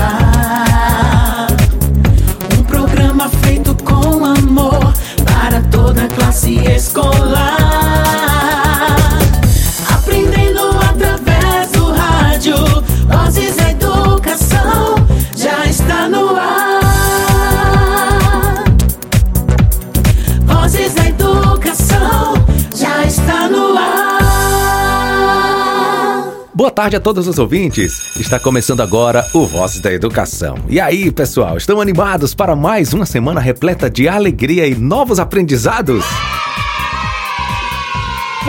ar. Tarde a todos os ouvintes. Está começando agora o Vozes da Educação. E aí, pessoal, estão animados para mais uma semana repleta de alegria e novos aprendizados?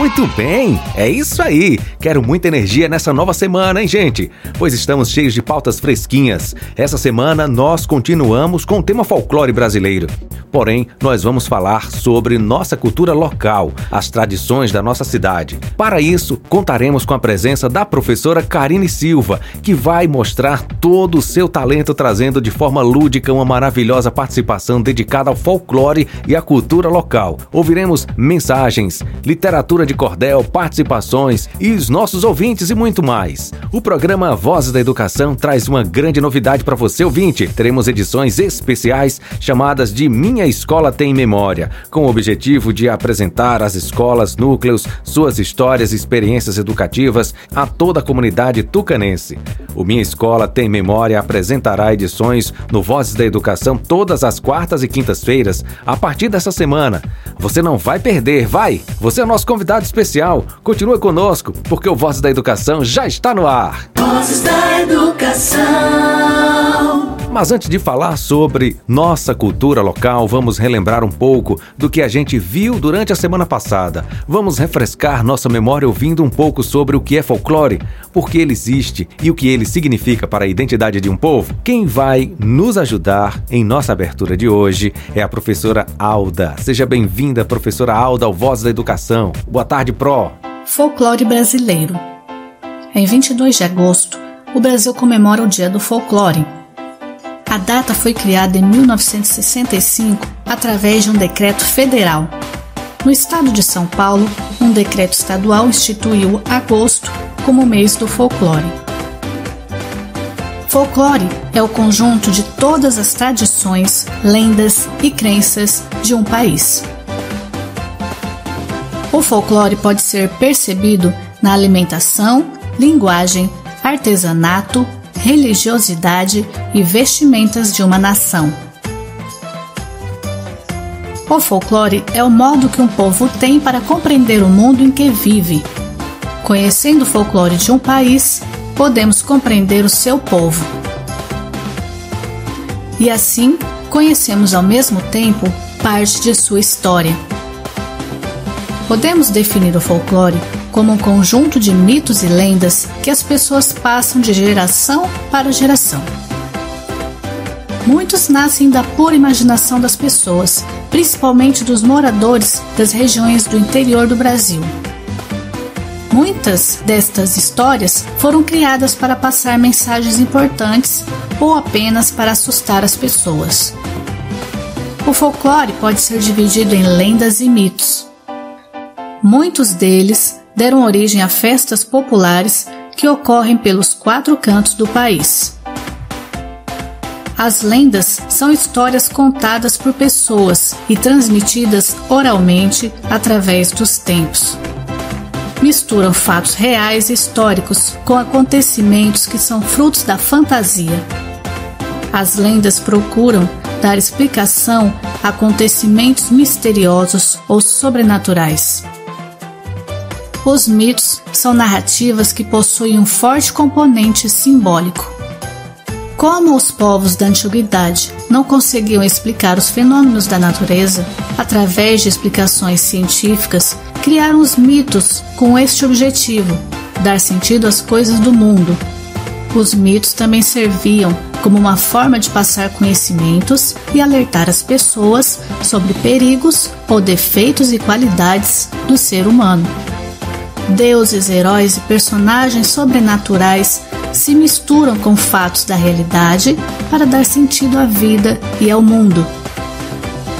Muito bem, é isso aí. Quero muita energia nessa nova semana, hein, gente? Pois estamos cheios de pautas fresquinhas. Essa semana nós continuamos com o tema folclore brasileiro. Porém, nós vamos falar sobre nossa cultura local, as tradições da nossa cidade. Para isso, contaremos com a presença da professora Karine Silva, que vai mostrar todo o seu talento trazendo de forma lúdica uma maravilhosa participação dedicada ao folclore e à cultura local. Ouviremos mensagens, literatura de cordel, participações e os nossos ouvintes e muito mais. O programa Vozes da Educação traz uma grande novidade para você ouvinte. Teremos edições especiais chamadas de Minha Escola Tem Memória, com o objetivo de apresentar às escolas, núcleos, suas histórias e experiências educativas a toda a comunidade tucanense. O Minha Escola Tem Memória apresentará edições no Vozes da Educação todas as quartas e quintas-feiras a partir dessa semana. Você não vai perder, vai! Você é nosso convidado especial. Continue conosco, porque o Vozes da Educação já está no ar. Vozes da Educação. Mas antes de falar sobre nossa cultura local, vamos relembrar um pouco do que a gente viu durante a semana passada. Vamos refrescar nossa memória ouvindo um pouco sobre o que é folclore, por que ele existe e o que ele significa para a identidade de um povo. Quem vai nos ajudar em nossa abertura de hoje é a professora Alda. Seja bem-vinda, professora Alda, ao Voz da Educação. Boa tarde, Pro. Folclore brasileiro. Em 22 de agosto, o Brasil comemora o Dia do Folclore. A data foi criada em 1965 através de um decreto federal. No estado de São Paulo, um decreto estadual instituiu agosto como mês do folclore. Folclore é o conjunto de todas as tradições, lendas e crenças de um país. O folclore pode ser percebido na alimentação, linguagem, artesanato, religiosidade e vestimentas de uma nação. O folclore é o modo que um povo tem para compreender o mundo em que vive. Conhecendo o folclore de um país, podemos compreender o seu povo. E assim, conhecemos ao mesmo tempo parte de sua história. Podemos definir o folclore como um conjunto de mitos e lendas que as pessoas passam de geração para geração. Muitos nascem da pura imaginação das pessoas, principalmente dos moradores das regiões do interior do Brasil. Muitas destas histórias foram criadas para passar mensagens importantes ou apenas para assustar as pessoas. O folclore pode ser dividido em lendas e mitos. Muitos deles deram origem a festas populares que ocorrem pelos quatro cantos do país. As lendas são histórias contadas por pessoas e transmitidas oralmente através dos tempos. Misturam fatos reais e históricos com acontecimentos que são frutos da fantasia. As lendas procuram dar explicação a acontecimentos misteriosos ou sobrenaturais. Os mitos são narrativas que possuem um forte componente simbólico. Como os povos da antiguidade não conseguiam explicar os fenômenos da natureza através de explicações científicas, criaram os mitos com este objetivo: dar sentido às coisas do mundo. Os mitos também serviam como uma forma de passar conhecimentos e alertar as pessoas sobre perigos ou defeitos e qualidades do ser humano. Deuses, heróis e personagens sobrenaturais se misturam com fatos da realidade para dar sentido à vida e ao mundo.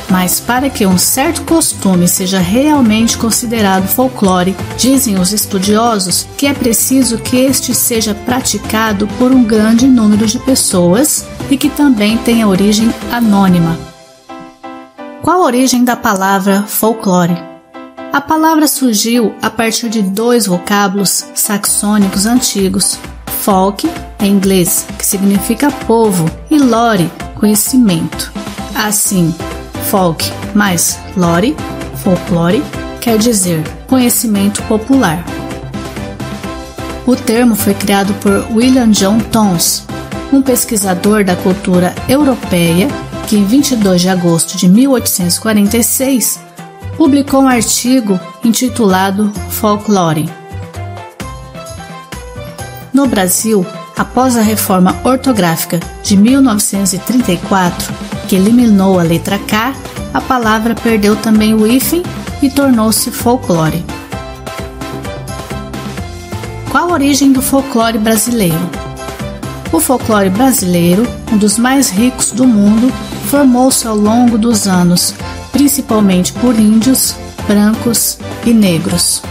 Mas para que um certo costume seja realmente considerado folclore, dizem os estudiosos que é preciso que este seja praticado por um grande número de pessoas e que também tenha origem anônima. Qual a origem da palavra folclore? A palavra surgiu a partir de dois vocábulos saxônicos antigos, folk, em inglês, que significa povo, e lore, conhecimento. Assim, folk mais lore, folklore, quer dizer conhecimento popular. O termo foi criado por William John Tons, um pesquisador da cultura europeia que, em 22 de agosto de 1846, publicou um artigo intitulado Folklore. No Brasil, após a reforma ortográfica de 1934, que eliminou a letra K, a palavra perdeu também o hífen e tornou-se folclore. Qual a origem do folclore brasileiro? O folclore brasileiro, um dos mais ricos do mundo, formou-se ao longo dos anos principalmente por índios, brancos e negros.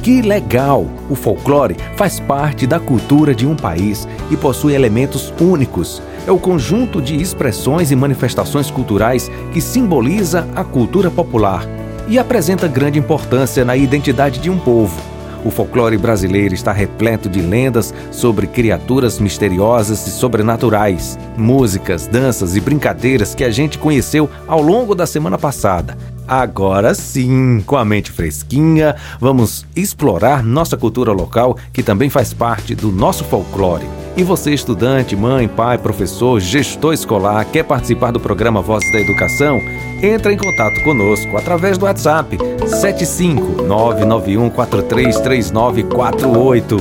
Que legal! O folclore faz parte da cultura de um país e possui elementos únicos. É o conjunto de expressões e manifestações culturais que simboliza a cultura popular e apresenta grande importância na identidade de um povo. O folclore brasileiro está repleto de lendas sobre criaturas misteriosas e sobrenaturais, músicas, danças e brincadeiras que a gente conheceu ao longo da semana passada. Agora sim, com a mente fresquinha, vamos explorar nossa cultura local, que também faz parte do nosso folclore. E você, estudante, mãe, pai, professor, gestor escolar, quer participar do programa Vozes da Educação? Entre em contato conosco através do WhatsApp 75991433948.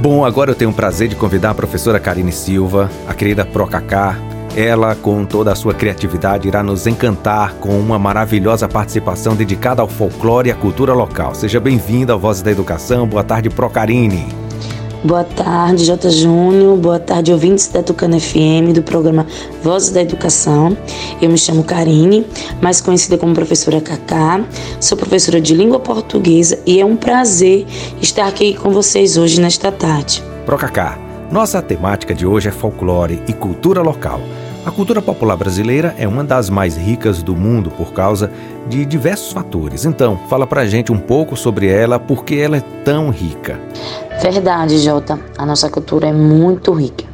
Bom, agora eu tenho o prazer de convidar a professora Karine Silva, a querida Procacá, ela, com toda a sua criatividade, irá nos encantar com uma maravilhosa participação dedicada ao folclore e à cultura local. Seja bem-vinda ao Vozes da Educação. Boa tarde, Procarine. Boa tarde, J. Júnior. Boa tarde, ouvintes da Tucana FM, do programa Vozes da Educação. Eu me chamo Karine, mais conhecida como professora Cacá. Sou professora de língua portuguesa e é um prazer estar aqui com vocês hoje nesta tarde. Procacá, nossa temática de hoje é folclore e cultura local. A cultura popular brasileira é uma das mais ricas do mundo por causa de diversos fatores. Então, fala pra gente um pouco sobre ela, porque ela é tão rica. Verdade, Jota. A nossa cultura é muito rica.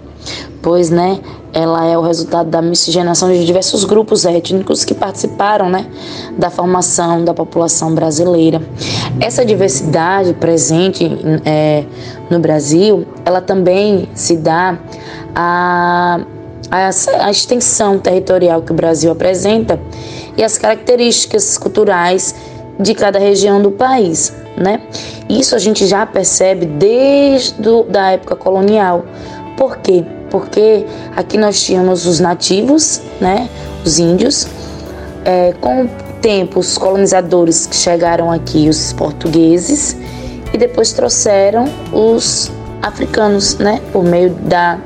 Pois, né, ela é o resultado da miscigenação de diversos grupos étnicos que participaram, né, da formação da população brasileira. Essa diversidade presente é, no Brasil, ela também se dá a a, a extensão territorial que o Brasil apresenta e as características culturais de cada região do país, né? Isso a gente já percebe desde do, da época colonial. Por quê? Porque aqui nós tínhamos os nativos, né? Os índios. É, com o tempo, os colonizadores que chegaram aqui, os portugueses, e depois trouxeram os africanos, né? Por meio da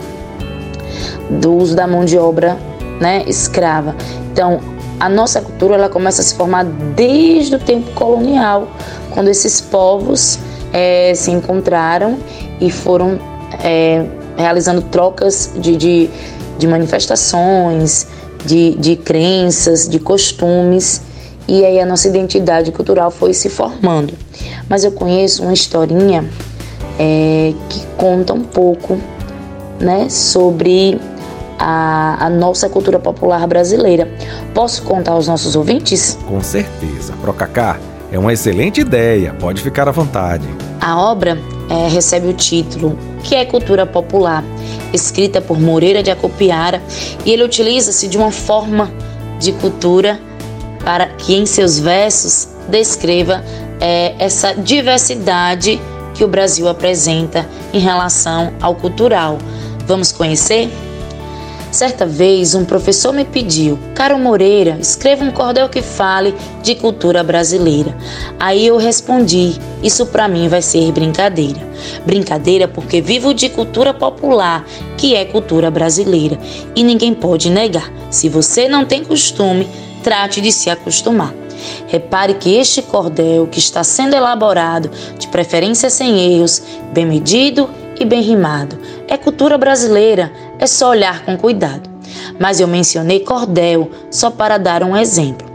do uso da mão de obra né, escrava. Então, a nossa cultura ela começa a se formar desde o tempo colonial, quando esses povos é, se encontraram e foram é, realizando trocas de, de, de manifestações, de, de crenças, de costumes, e aí a nossa identidade cultural foi se formando. Mas eu conheço uma historinha é, que conta um pouco né, sobre a, a, nossa cultura popular brasileira. Posso contar aos nossos ouvintes? Com certeza. Procacá, é uma excelente ideia, pode ficar à vontade. A obra é, recebe o título Que é Cultura Popular, escrita por Moreira de Acopiara, e ele utiliza-se de uma forma de cultura para que em seus versos descreva é, essa diversidade que o Brasil apresenta em relação ao cultural. Vamos conhecer? Certa vez, um professor me pediu: Caro Moreira, escreva um cordel que fale de cultura brasileira. Aí eu respondi: Isso para mim vai ser brincadeira. Brincadeira porque vivo de cultura popular, que é cultura brasileira, e ninguém pode negar. Se você não tem costume, trate de se acostumar. Repare que este cordel que está sendo elaborado, de preferência sem erros, bem medido e bem rimado, é cultura brasileira, é só olhar com cuidado. Mas eu mencionei cordel só para dar um exemplo.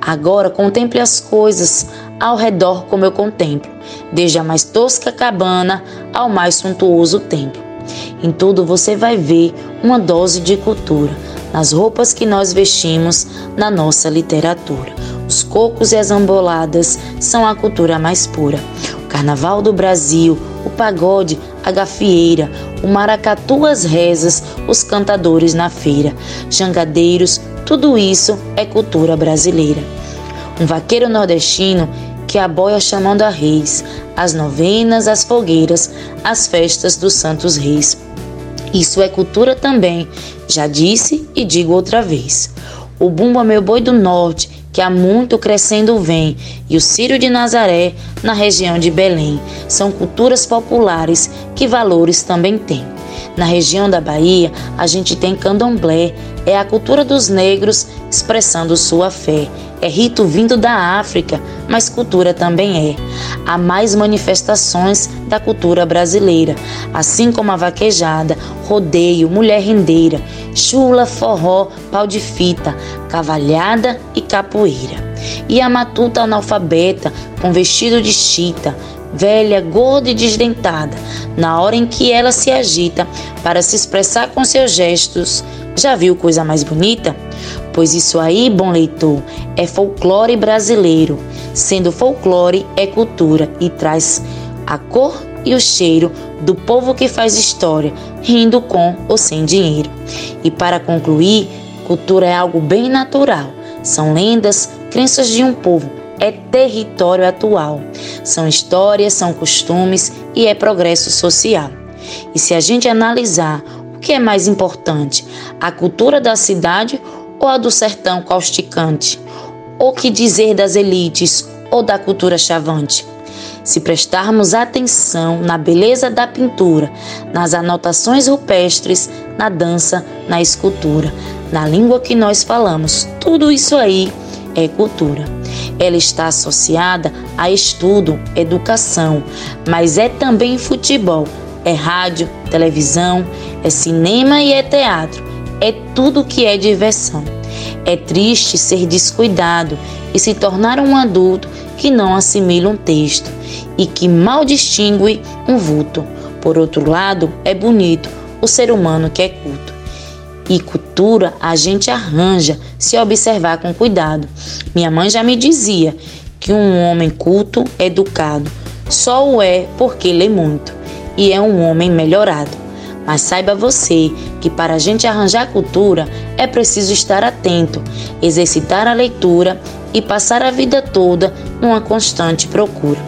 Agora contemple as coisas ao redor como eu contemplo, desde a mais tosca cabana ao mais suntuoso templo. Em tudo você vai ver uma dose de cultura, nas roupas que nós vestimos, na nossa literatura. Os cocos e as amboladas são a cultura mais pura. O carnaval do Brasil, o pagode, a gafieira, o maracatu, as rezas, os cantadores na feira, jangadeiros, tudo isso é cultura brasileira. Um vaqueiro nordestino que aboia chamando a reis, as novenas, as fogueiras, as festas dos santos reis. Isso é cultura também, já disse e digo outra vez. O bumbo é meu boi do norte, que há muito crescendo vem, e o Círio de Nazaré, na região de Belém. São culturas populares que valores também têm. Na região da Bahia, a gente tem candomblé, é a cultura dos negros expressando sua fé. É rito vindo da África, mas cultura também é. Há mais manifestações da cultura brasileira, assim como a vaquejada, rodeio, mulher rendeira, chula, forró, pau de fita, cavalhada e capoeira. E a matuta analfabeta, com vestido de chita, velha, gorda e desdentada, na hora em que ela se agita para se expressar com seus gestos. Já viu coisa mais bonita? Pois isso aí, bom leitor, é folclore brasileiro. Sendo folclore, é cultura e traz a cor e o cheiro do povo que faz história, rindo com ou sem dinheiro. E para concluir, cultura é algo bem natural. São lendas, crenças de um povo é território atual. São histórias, são costumes e é progresso social. E se a gente analisar o que é mais importante, a cultura da cidade ou a do sertão causticante? O que dizer das elites ou da cultura chavante? Se prestarmos atenção na beleza da pintura, nas anotações rupestres, na dança, na escultura, na língua que nós falamos, tudo isso aí é cultura. Ela está associada a estudo, educação, mas é também futebol, é rádio, televisão, é cinema e é teatro. É tudo que é diversão. É triste ser descuidado e se tornar um adulto que não assimila um texto e que mal distingue um vulto. Por outro lado, é bonito o ser humano que é culto e cultura a gente arranja se observar com cuidado. Minha mãe já me dizia que um homem culto, educado, só o é porque lê muito e é um homem melhorado. Mas saiba você que para a gente arranjar cultura é preciso estar atento, exercitar a leitura e passar a vida toda numa constante procura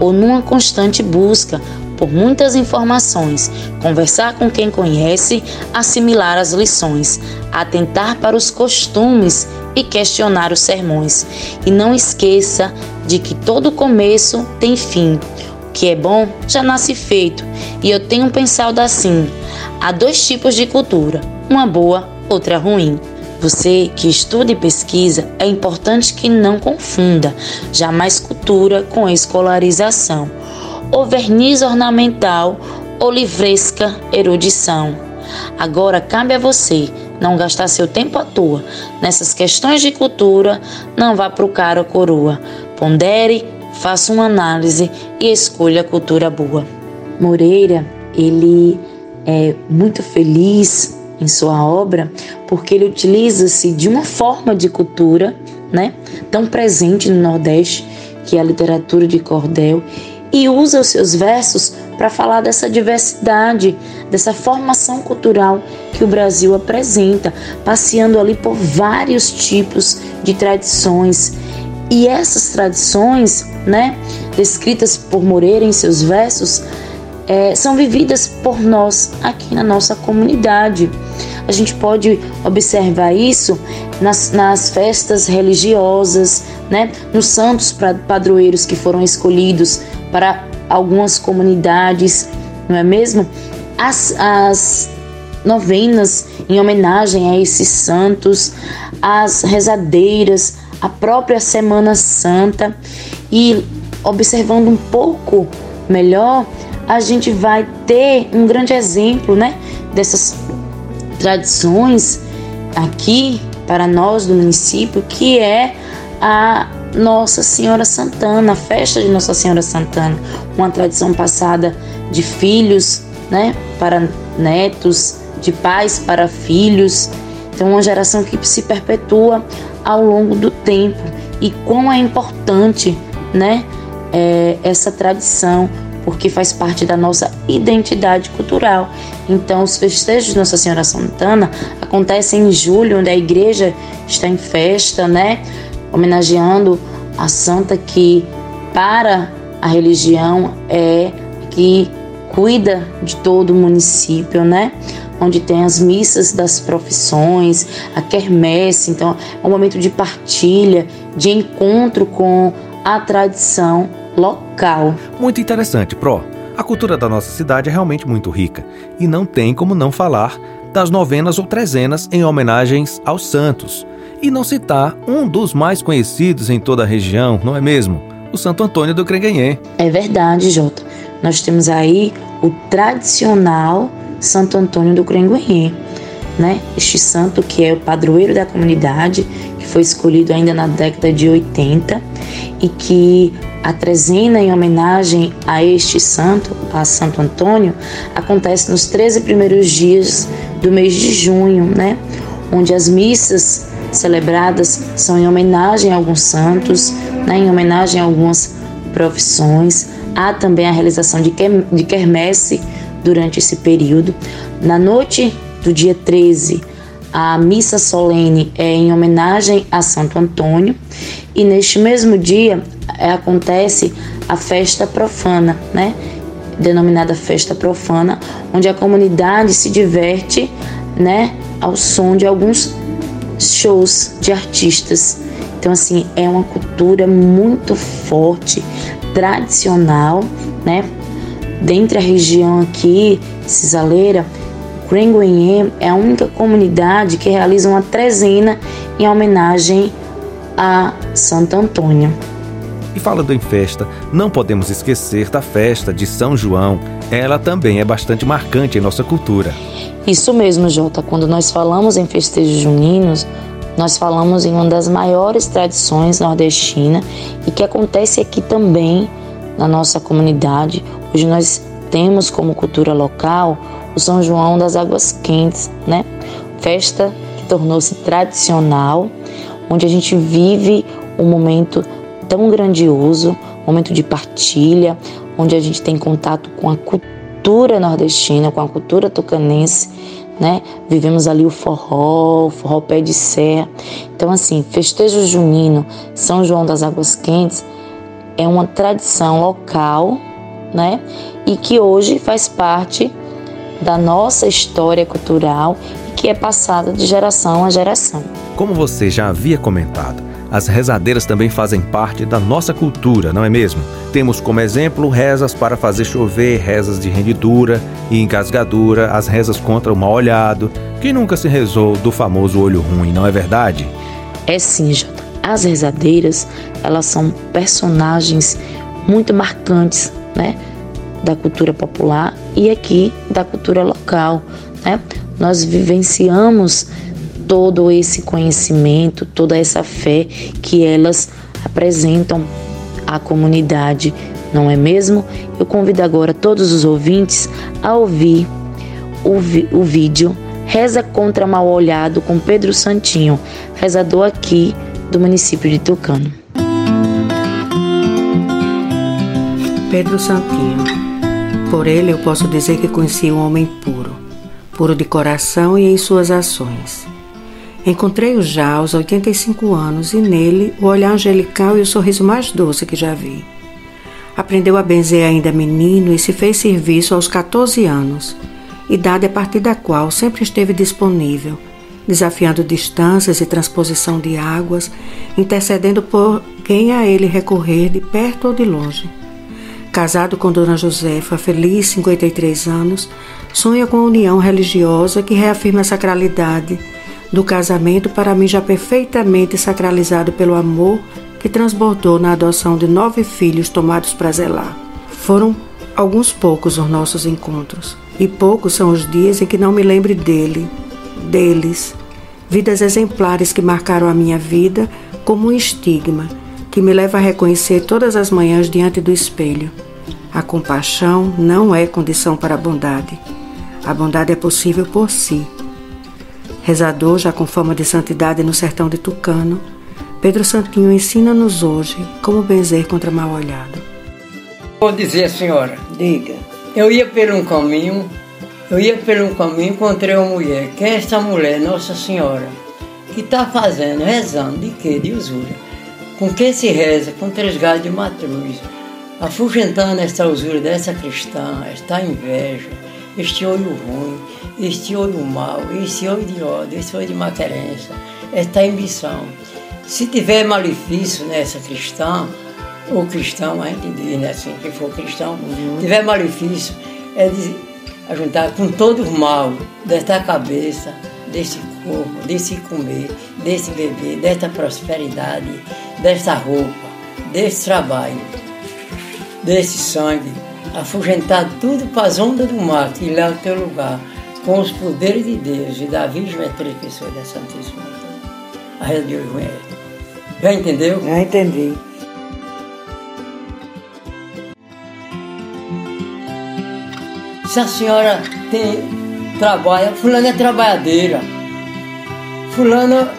ou numa constante busca por muitas informações, conversar com quem conhece, assimilar as lições, atentar para os costumes e questionar os sermões. E não esqueça de que todo começo tem fim. O que é bom já nasce feito, e eu tenho pensado assim: há dois tipos de cultura, uma boa, outra ruim. Você que estuda e pesquisa, é importante que não confunda jamais cultura com escolarização ou verniz ornamental ou livresca erudição. Agora cabe a você não gastar seu tempo à toa nessas questões de cultura, não vá para o cara coroa. Pondere, faça uma análise e escolha a cultura boa. Moreira, ele é muito feliz em sua obra porque ele utiliza-se de uma forma de cultura, né, tão presente no Nordeste, que é a literatura de cordel, e usa os seus versos para falar dessa diversidade, dessa formação cultural que o Brasil apresenta, passeando ali por vários tipos de tradições. E essas tradições, né, descritas por Moreira em seus versos, é, são vividas por nós aqui na nossa comunidade. a gente pode observar isso nas, nas festas religiosas, né? nos santos padroeiros que foram escolhidos para algumas comunidades, não é mesmo? As, as novenas em homenagem a esses santos, as rezadeiras, a própria Semana Santa e observando um pouco melhor, a gente vai ter um grande exemplo, né, dessas tradições aqui para nós do município, que é a Nossa Senhora Santana, a festa de Nossa Senhora Santana, uma tradição passada de filhos, né, para netos, de pais para filhos. Então, uma geração que se perpetua ao longo do tempo e quão é importante, né, é, essa tradição, porque faz parte da nossa identidade cultural. Então, os festejos de Nossa Senhora Santana acontecem em julho, onde a igreja está em festa, né, homenageando a santa que para a religião é que cuida de todo o município, né? onde tem as missas das profissões, a quermesse, então é um momento de partilha, de encontro com a tradição local. Muito interessante, Pro. A cultura da nossa cidade é realmente muito rica e não tem como não falar das novenas ou trezenas em homenagens aos santos. E não citar um dos mais conhecidos em toda a região, não é mesmo? O Santo Antônio do Crenguenhê. É verdade, Jota. Nós temos aí o tradicional Santo Antônio do Crenguenhê, né? Este santo que é o padroeiro da comunidade, que foi escolhido ainda na década de 80 e que a trezena em homenagem a este santo, a Santo Antônio, acontece nos 13 primeiros dias do mês de junho, né? Onde as missas celebradas são em homenagem a alguns santos, né? em homenagem a algumas profissões. Há também a realização de quermesse durante esse período. Na noite do dia 13, a missa solene é em homenagem a Santo Antônio e neste mesmo dia é, acontece a festa profana, né? Denominada festa profana, onde a comunidade se diverte, né? Ao som de alguns shows de artistas. Então, assim, é uma cultura muito forte, tradicional, né? Dentre a região aqui, Cisaleira, Crenguenhê é a única comunidade que realiza uma trezena em homenagem a Santo Antônio. E falando em festa, não podemos esquecer da festa de São João. Ela também é bastante marcante em nossa cultura. Isso mesmo, Jota. Quando nós falamos em festejos juninos, nós falamos em uma das maiores tradições nordestinas e que acontece aqui também na nossa comunidade. Hoje nós temos como cultura local o São João das Águas Quentes, né? Festa que tornou-se tradicional, onde a gente vive um momento tão grandioso, momento de partilha, onde a gente tem contato com a cultura nordestina, com a cultura tucanense, né? Vivemos ali o forró, o forró pé de serra. Então, assim, festejo junino, São João das Águas Quentes, é uma tradição local, né? E que hoje faz parte da nossa história cultural e que é passada de geração a geração. Como você já havia comentado, as rezadeiras também fazem parte da nossa cultura, não é mesmo? Temos como exemplo rezas para fazer chover, rezas de rendidura e engasgadura, as rezas contra o mal olhado. Quem nunca se rezou do famoso olho ruim, não é verdade? É sim, Jota. As rezadeiras, elas são personagens muito marcantes, né? Da cultura popular e aqui da cultura local, né? Nós vivenciamos todo esse conhecimento, toda essa fé que elas apresentam à comunidade, não é mesmo? Eu convido agora todos os ouvintes a ouvir o, vi o vídeo Reza contra Mal Olhado com Pedro Santinho, rezador aqui do município de Tucano. Pedro Santinho. Por ele eu posso dizer que conheci um homem puro, puro de coração e em suas ações. Encontrei-o já aos 85 anos e nele o olhar angelical e o sorriso mais doce que já vi. Aprendeu a benzer ainda menino e se fez serviço aos 14 anos. idade a partir da qual sempre esteve disponível, desafiando distâncias e transposição de águas, intercedendo por quem a ele recorrer de perto ou de longe. Casado com Dona Josefa, feliz 53 anos, sonha com a união religiosa que reafirma a sacralidade do casamento para mim já perfeitamente sacralizado pelo amor que transbordou na adoção de nove filhos tomados para zelar. Foram alguns poucos os nossos encontros, e poucos são os dias em que não me lembre dele, deles, vidas exemplares que marcaram a minha vida como um estigma que me leva a reconhecer todas as manhãs diante do espelho. A compaixão não é condição para a bondade. A bondade é possível por si. Rezador já com fama de santidade no sertão de Tucano, Pedro Santinho ensina-nos hoje como benzer contra mal olhado. Vou dizer, senhora, Diga. eu ia por um caminho, eu ia por um caminho, encontrei uma mulher. Quem é essa mulher, Nossa Senhora? Que está fazendo, rezando, de quê? De usura. Com que se reza? Com três galhos de matruz. Afugentando esta usura dessa cristã, esta inveja, este olho ruim, este olho mau, este olho de ódio, este olho de maquerença, esta ambição. Se tiver malefício nessa cristã, ou cristão, a gente diz, né, assim, que for cristão, tiver malefício, é de ajuntar com todo o mal desta cabeça, desse corpo, desse comer, desse beber, desta prosperidade, desta roupa, desse trabalho, desse sangue, afugentar tudo para as ondas do mar que leva ao teu lugar, com os poderes de Deus e da Virgem Matriz, pessoa da Santíssima. A reza de hoje é. Já entendeu? Já entendi. Se a senhora tem trabalha, fulana é trabalhadeira, fulana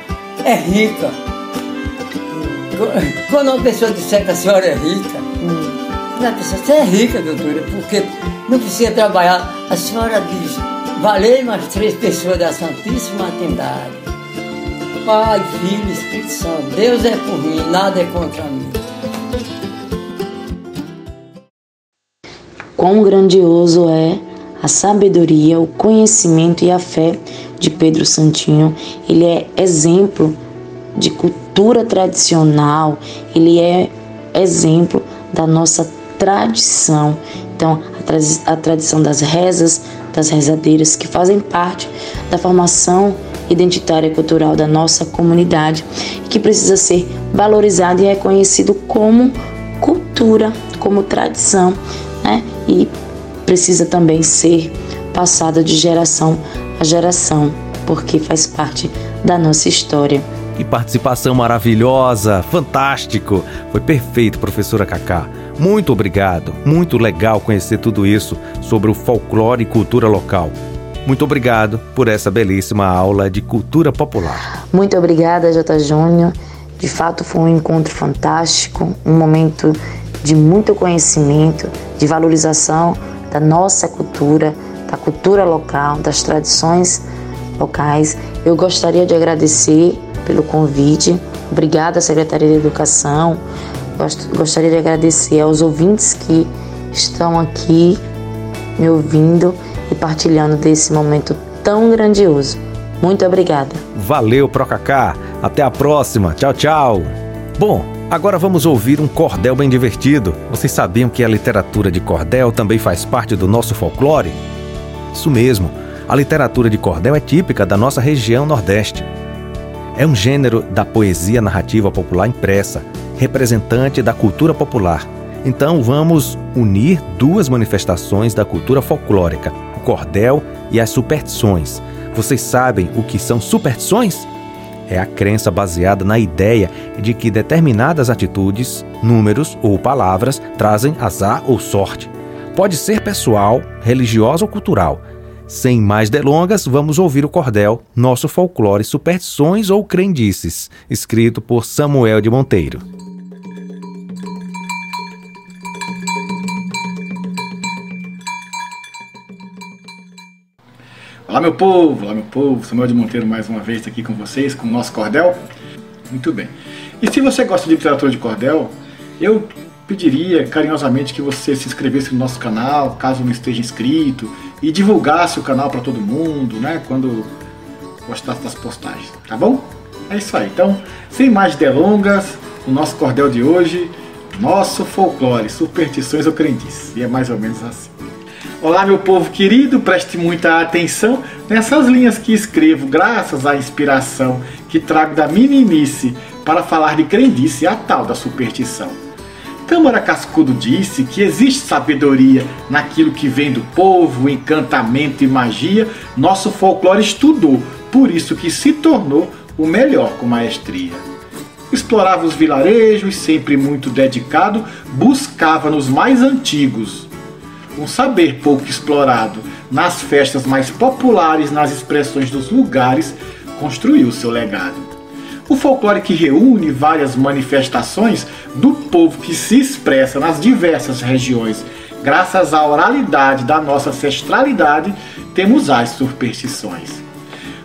é rica. Quando uma pessoa disser que a senhora é rica, a pessoa, você é rica, doutora, porque não precisa trabalhar. A senhora diz, valei mais três pessoas da Santíssima Trindade. Pai, Filho Espírito Santo. Deus é por mim, nada é contra mim. Quão grandioso é a sabedoria, o conhecimento e a fé de Pedro Santinho. Ele é exemplo de cultura tradicional, ele é exemplo da nossa tradição. Então, a, tra a tradição das rezas, das rezadeiras, que fazem parte da formação identitária e cultural da nossa comunidade, que precisa ser valorizado e reconhecido como cultura, como tradição, né? E precisa também ser passada de geração a geração, porque faz parte da nossa história. Que participação maravilhosa, fantástico. Foi perfeito, professora Cacá. Muito obrigado. Muito legal conhecer tudo isso sobre o folclore e cultura local. Muito obrigado por essa belíssima aula de cultura popular. Muito obrigada, J. Júnior. De fato, foi um encontro fantástico, um momento de muito conhecimento, de valorização da nossa cultura, da cultura local, das tradições locais. Eu gostaria de agradecer pelo convite. Obrigada, Secretaria de Educação. Gostaria de agradecer aos ouvintes que estão aqui me ouvindo e partilhando desse momento tão grandioso. Muito obrigada. Valeu, Procacá. Até a próxima. Tchau, tchau. Bom, agora vamos ouvir um cordel bem divertido. Vocês sabiam que a literatura de cordel também faz parte do nosso folclore? Isso mesmo. A literatura de cordel é típica da nossa região Nordeste. É um gênero da poesia narrativa popular impressa, representante da cultura popular. Então vamos unir duas manifestações da cultura folclórica, o cordel e as superstições. Vocês sabem o que são superstições? É a crença baseada na ideia de que determinadas atitudes, números ou palavras trazem azar ou sorte. Pode ser pessoal, religiosa ou cultural. Sem mais delongas, vamos ouvir o cordel Nosso Folclore Superstições ou Crendices, escrito por Samuel de Monteiro. Olá meu povo, olá meu povo, Samuel de Monteiro mais uma vez aqui com vocês, com o nosso cordel. Muito bem. E se você gosta de literatura de cordel, eu pediria carinhosamente que você se inscrevesse no nosso canal, caso não esteja inscrito, e divulgasse o canal para todo mundo, né? Quando gostasse das postagens, tá bom? É isso aí. Então, sem mais delongas, o nosso cordel de hoje, nosso folclore, superstições ou crendices. E é mais ou menos assim. Olá, meu povo querido, preste muita atenção nessas linhas que escrevo, graças à inspiração que trago da meninice para falar de crendice, a tal da superstição. Câmara Cascudo disse que existe sabedoria naquilo que vem do povo, encantamento e magia. Nosso folclore estudou, por isso que se tornou o melhor com maestria. Explorava os vilarejos, sempre muito dedicado, buscava nos mais antigos um saber pouco explorado nas festas mais populares, nas expressões dos lugares, construiu seu legado. O folclore que reúne várias manifestações do povo que se expressa nas diversas regiões, graças à oralidade da nossa ancestralidade, temos as superstições.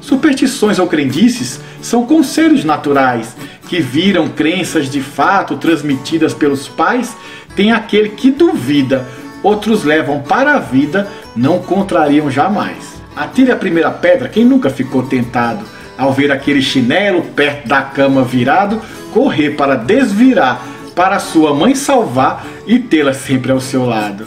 Superstições ou crendices são conselhos naturais que viram crenças de fato transmitidas pelos pais. Tem aquele que duvida, outros levam para a vida, não contrariam jamais. Atire a primeira pedra quem nunca ficou tentado ao ver aquele chinelo perto da cama virado, correr para desvirar, para sua mãe salvar e tê-la sempre ao seu lado.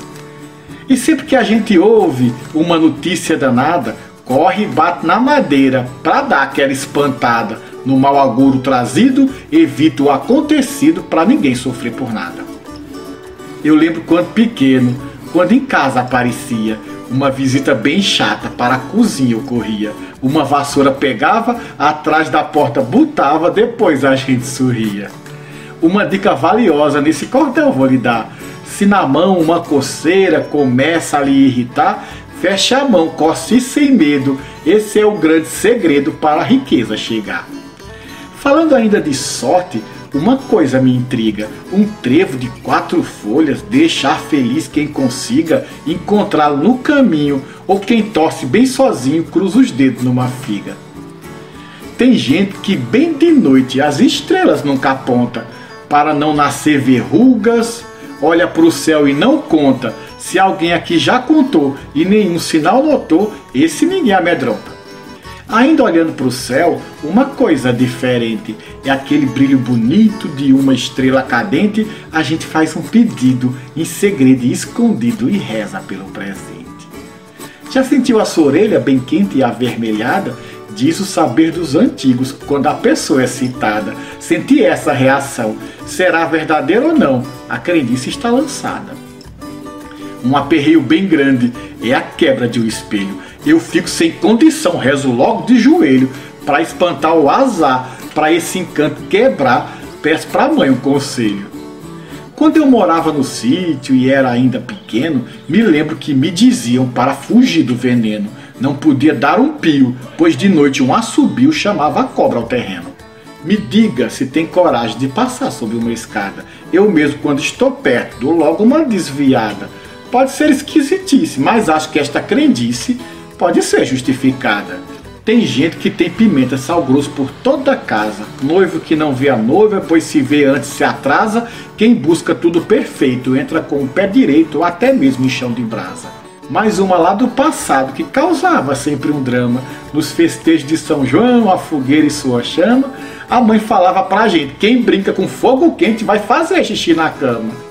E sempre que a gente ouve uma notícia danada, corre e bate na madeira para dar aquela espantada. No mau agouro trazido, evita o acontecido para ninguém sofrer por nada. Eu lembro quando pequeno, quando em casa aparecia uma visita bem chata para a cozinha eu corria. Uma vassoura pegava, atrás da porta botava, depois a gente sorria. Uma dica valiosa nesse cordel vou lhe dar. Se na mão uma coceira começa a lhe irritar, feche a mão, coce sem medo. Esse é o grande segredo para a riqueza chegar. Falando ainda de sorte, uma coisa me intriga: um trevo de quatro folhas deixar feliz quem consiga encontrá-lo no caminho, ou quem torce bem sozinho cruza os dedos numa figa. Tem gente que bem de noite as estrelas nunca aponta, para não nascer verrugas, olha para o céu e não conta. Se alguém aqui já contou e nenhum sinal notou, esse ninguém amedronta. Ainda olhando para o céu, uma coisa diferente é aquele brilho bonito de uma estrela cadente. A gente faz um pedido em segredo escondido e reza pelo presente. Já sentiu a sua orelha bem quente e avermelhada? Diz o saber dos antigos quando a pessoa é citada. Senti essa reação. Será verdadeiro ou não? A crendice está lançada. Um aperreio bem grande é a quebra de um espelho eu fico sem condição, rezo logo de joelho para espantar o azar, para esse encanto quebrar, peço para a mãe um conselho. Quando eu morava no sítio e era ainda pequeno, me lembro que me diziam para fugir do veneno. Não podia dar um pio, pois de noite um assobio chamava a cobra ao terreno. Me diga se tem coragem de passar sobre uma escada. Eu mesmo, quando estou perto, dou logo uma desviada. Pode ser esquisitice, mas acho que esta crendice pode ser justificada. Tem gente que tem pimenta sal grosso por toda a casa. Noivo que não vê a noiva, pois se vê antes se atrasa. Quem busca tudo perfeito entra com o pé direito até mesmo em chão de brasa. Mais uma lá do passado que causava sempre um drama. Nos festejos de São João, a fogueira e sua chama, a mãe falava pra gente: quem brinca com fogo quente vai fazer xixi na cama.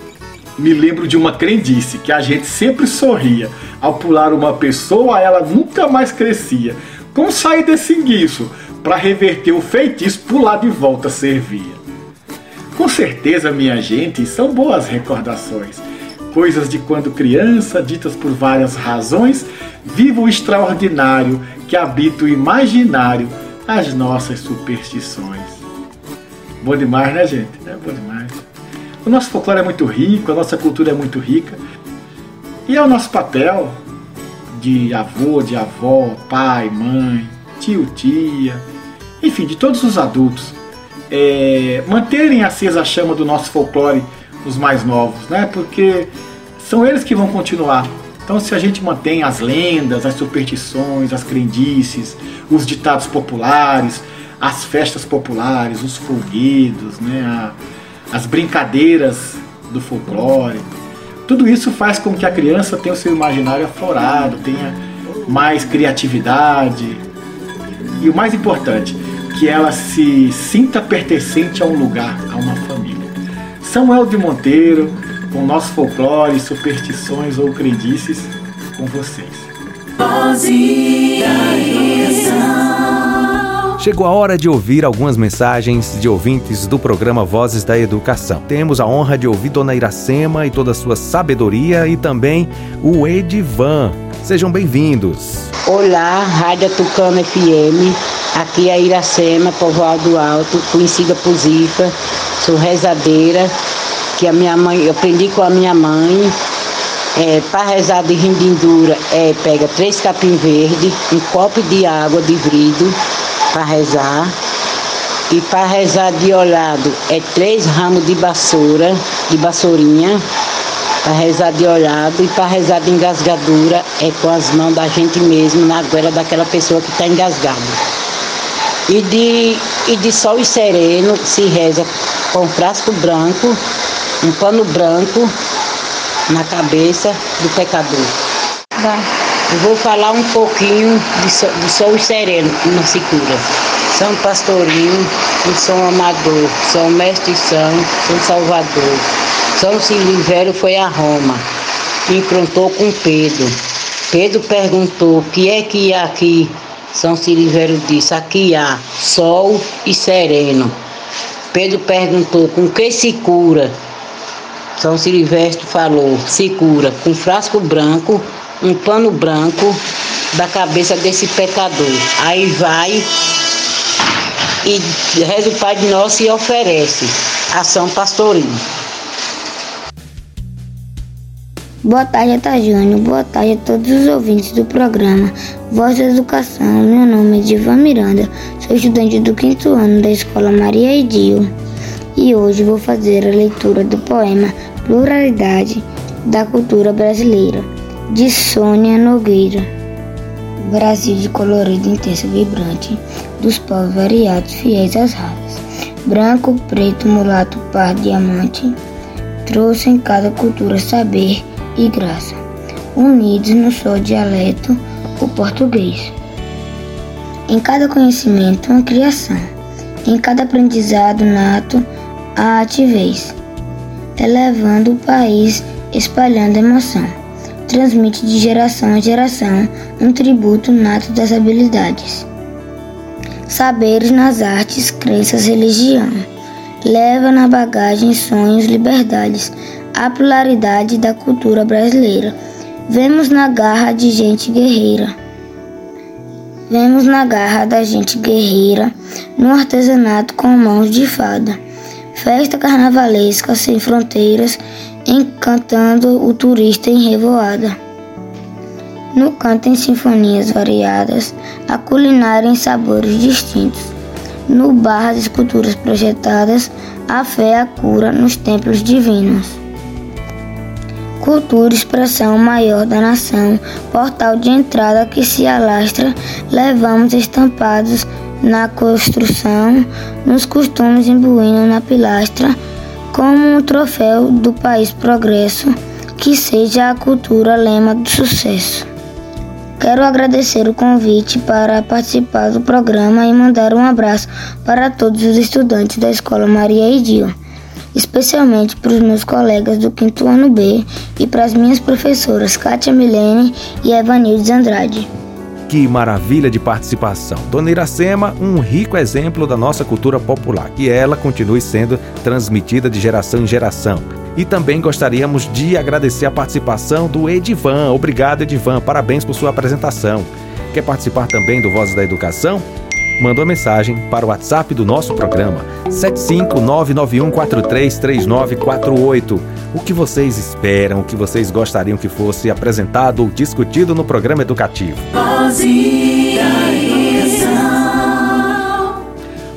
Me lembro de uma crendice que a gente sempre sorria ao pular uma pessoa, ela nunca mais crescia. Como sair desse enguiço? Para reverter o feitiço, pular de volta servia. Com certeza, minha gente, são boas recordações. Coisas de quando criança, ditas por várias razões, viva o extraordinário que habita o imaginário, as nossas superstições. Bom demais, né, gente? É bom demais. O nosso folclore é muito rico, a nossa cultura é muito rica. E é o nosso papel de avô, de avó, pai, mãe, tio, tia, enfim, de todos os adultos, é, manterem acesa a chama do nosso folclore os mais novos, né? Porque são eles que vão continuar. Então, se a gente mantém as lendas, as superstições, as crendices, os ditados populares, as festas populares, os folguedos, né? As brincadeiras do folclore, Tudo isso faz com que a criança tenha o seu imaginário aflorado, tenha mais criatividade e o mais importante, que ela se sinta pertencente a um lugar, a uma família. Samuel de Monteiro, com nosso folclore, superstições ou crendices, com vocês. Chegou a hora de ouvir algumas mensagens de ouvintes do programa Vozes da Educação. Temos a honra de ouvir Dona Iracema e toda a sua sabedoria e também o Edivan. Sejam bem-vindos. Olá, Rádio Tucano FM. Aqui é Iracema, Povoado Alto, conhecida por Zifa. Sou rezadeira, que a minha mãe, eu aprendi com a minha mãe. É, para rezar de rindindura, é, pega três capim verde, um copo de água de vidro para rezar. E para rezar de olhado é três ramos de vassoura, de vassourinha, para rezar de olhado. E para rezar de engasgadura é com as mãos da gente mesmo na goela daquela pessoa que está engasgada. E de, e de sol e sereno se reza com frasco branco, um pano branco na cabeça do pecador. Eu vou falar um pouquinho de, so, de sol e sereno na cura. São Pastorinho, São Amador, São Mestre São, São Salvador. São Silvério foi a Roma, encontrou com Pedro. Pedro perguntou: o que é que há aqui? São Silvério disse: aqui há sol e sereno. Pedro perguntou: com que se cura? São Silvestre falou: se cura com frasco branco, um pano branco da cabeça desse pecador. Aí vai e reza o Pai de Nosso e oferece ação pastorinho. Boa tarde, Eta Júnior. Boa tarde a todos os ouvintes do programa Voz da Educação. Meu nome é Divan Miranda, sou estudante do quinto ano da Escola Maria Edil e hoje vou fazer a leitura do poema Pluralidade da Cultura Brasileira, de Sônia Nogueira. Brasil de colorido intenso vibrante, dos povos variados fiéis às raças, branco, preto, mulato, par, diamante, trouxe em cada cultura saber e graça, unidos no só dialeto, o português. Em cada conhecimento, uma criação, em cada aprendizado nato, a ativez, elevando o país, espalhando emoção. Transmite de geração a geração um tributo nato das habilidades. Saberes nas artes, crenças, religião. Leva na bagagem sonhos, liberdades, a pluralidade da cultura brasileira. Vemos na garra de gente guerreira. Vemos na garra da gente guerreira, no artesanato com mãos de fada. Festa carnavalesca sem fronteiras, encantando o turista em revoada. No canto em sinfonias variadas, a culinária em sabores distintos. No bar as esculturas projetadas, a fé a cura nos templos divinos cultura expressão maior da nação, portal de entrada que se alastra, levamos estampados na construção, nos costumes imbuindo na pilastra, como um troféu do país progresso, que seja a cultura lema do sucesso. Quero agradecer o convite para participar do programa e mandar um abraço para todos os estudantes da Escola Maria Edil especialmente para os meus colegas do quinto ano B e para as minhas professoras Kátia Milene e Evanildes Andrade. Que maravilha de participação. Dona Iracema, um rico exemplo da nossa cultura popular, que ela continue sendo transmitida de geração em geração. E também gostaríamos de agradecer a participação do Edivan. Obrigado, Edivan. Parabéns por sua apresentação. Quer participar também do Vozes da Educação? manda uma mensagem para o WhatsApp do nosso programa 75991433948. O que vocês esperam, o que vocês gostariam que fosse apresentado ou discutido no programa educativo?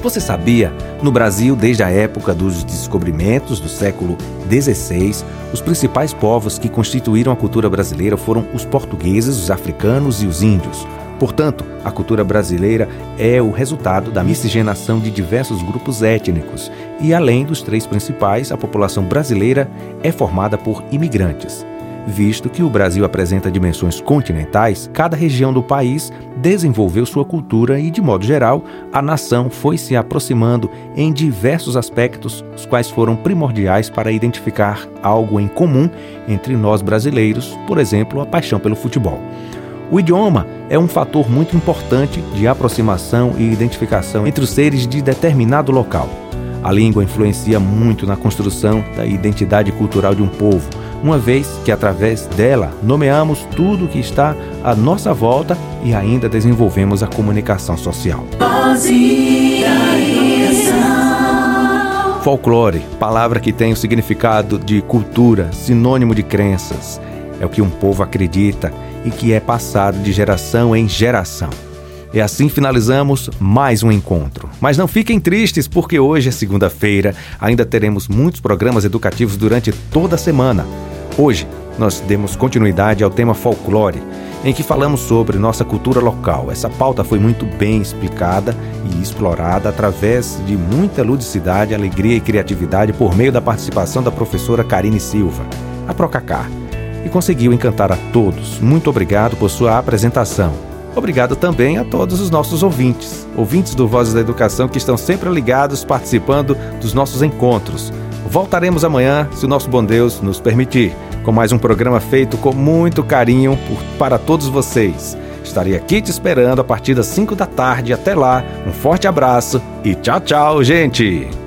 Você sabia? No Brasil, desde a época dos descobrimentos do século XVI, os principais povos que constituíram a cultura brasileira foram os portugueses, os africanos e os índios. Portanto, a cultura brasileira é o resultado da miscigenação de diversos grupos étnicos e, além dos três principais, a população brasileira é formada por imigrantes. Visto que o Brasil apresenta dimensões continentais, cada região do país desenvolveu sua cultura e, de modo geral, a nação foi se aproximando em diversos aspectos, os quais foram primordiais para identificar algo em comum entre nós brasileiros, por exemplo, a paixão pelo futebol. O idioma é um fator muito importante de aproximação e identificação entre os seres de determinado local. A língua influencia muito na construção da identidade cultural de um povo, uma vez que através dela nomeamos tudo o que está à nossa volta e ainda desenvolvemos a comunicação social. Folclore, palavra que tem o significado de cultura, sinônimo de crenças. É o que um povo acredita e que é passado de geração em geração. E assim finalizamos mais um encontro. Mas não fiquem tristes, porque hoje é segunda-feira, ainda teremos muitos programas educativos durante toda a semana. Hoje nós demos continuidade ao tema folclore, em que falamos sobre nossa cultura local. Essa pauta foi muito bem explicada e explorada através de muita ludicidade, alegria e criatividade por meio da participação da professora Karine Silva, a Procacá e conseguiu encantar a todos. Muito obrigado por sua apresentação. Obrigado também a todos os nossos ouvintes, ouvintes do Vozes da Educação que estão sempre ligados participando dos nossos encontros. Voltaremos amanhã, se o nosso bom Deus nos permitir, com mais um programa feito com muito carinho por, para todos vocês. Estarei aqui te esperando a partir das 5 da tarde. Até lá, um forte abraço e tchau, tchau, gente!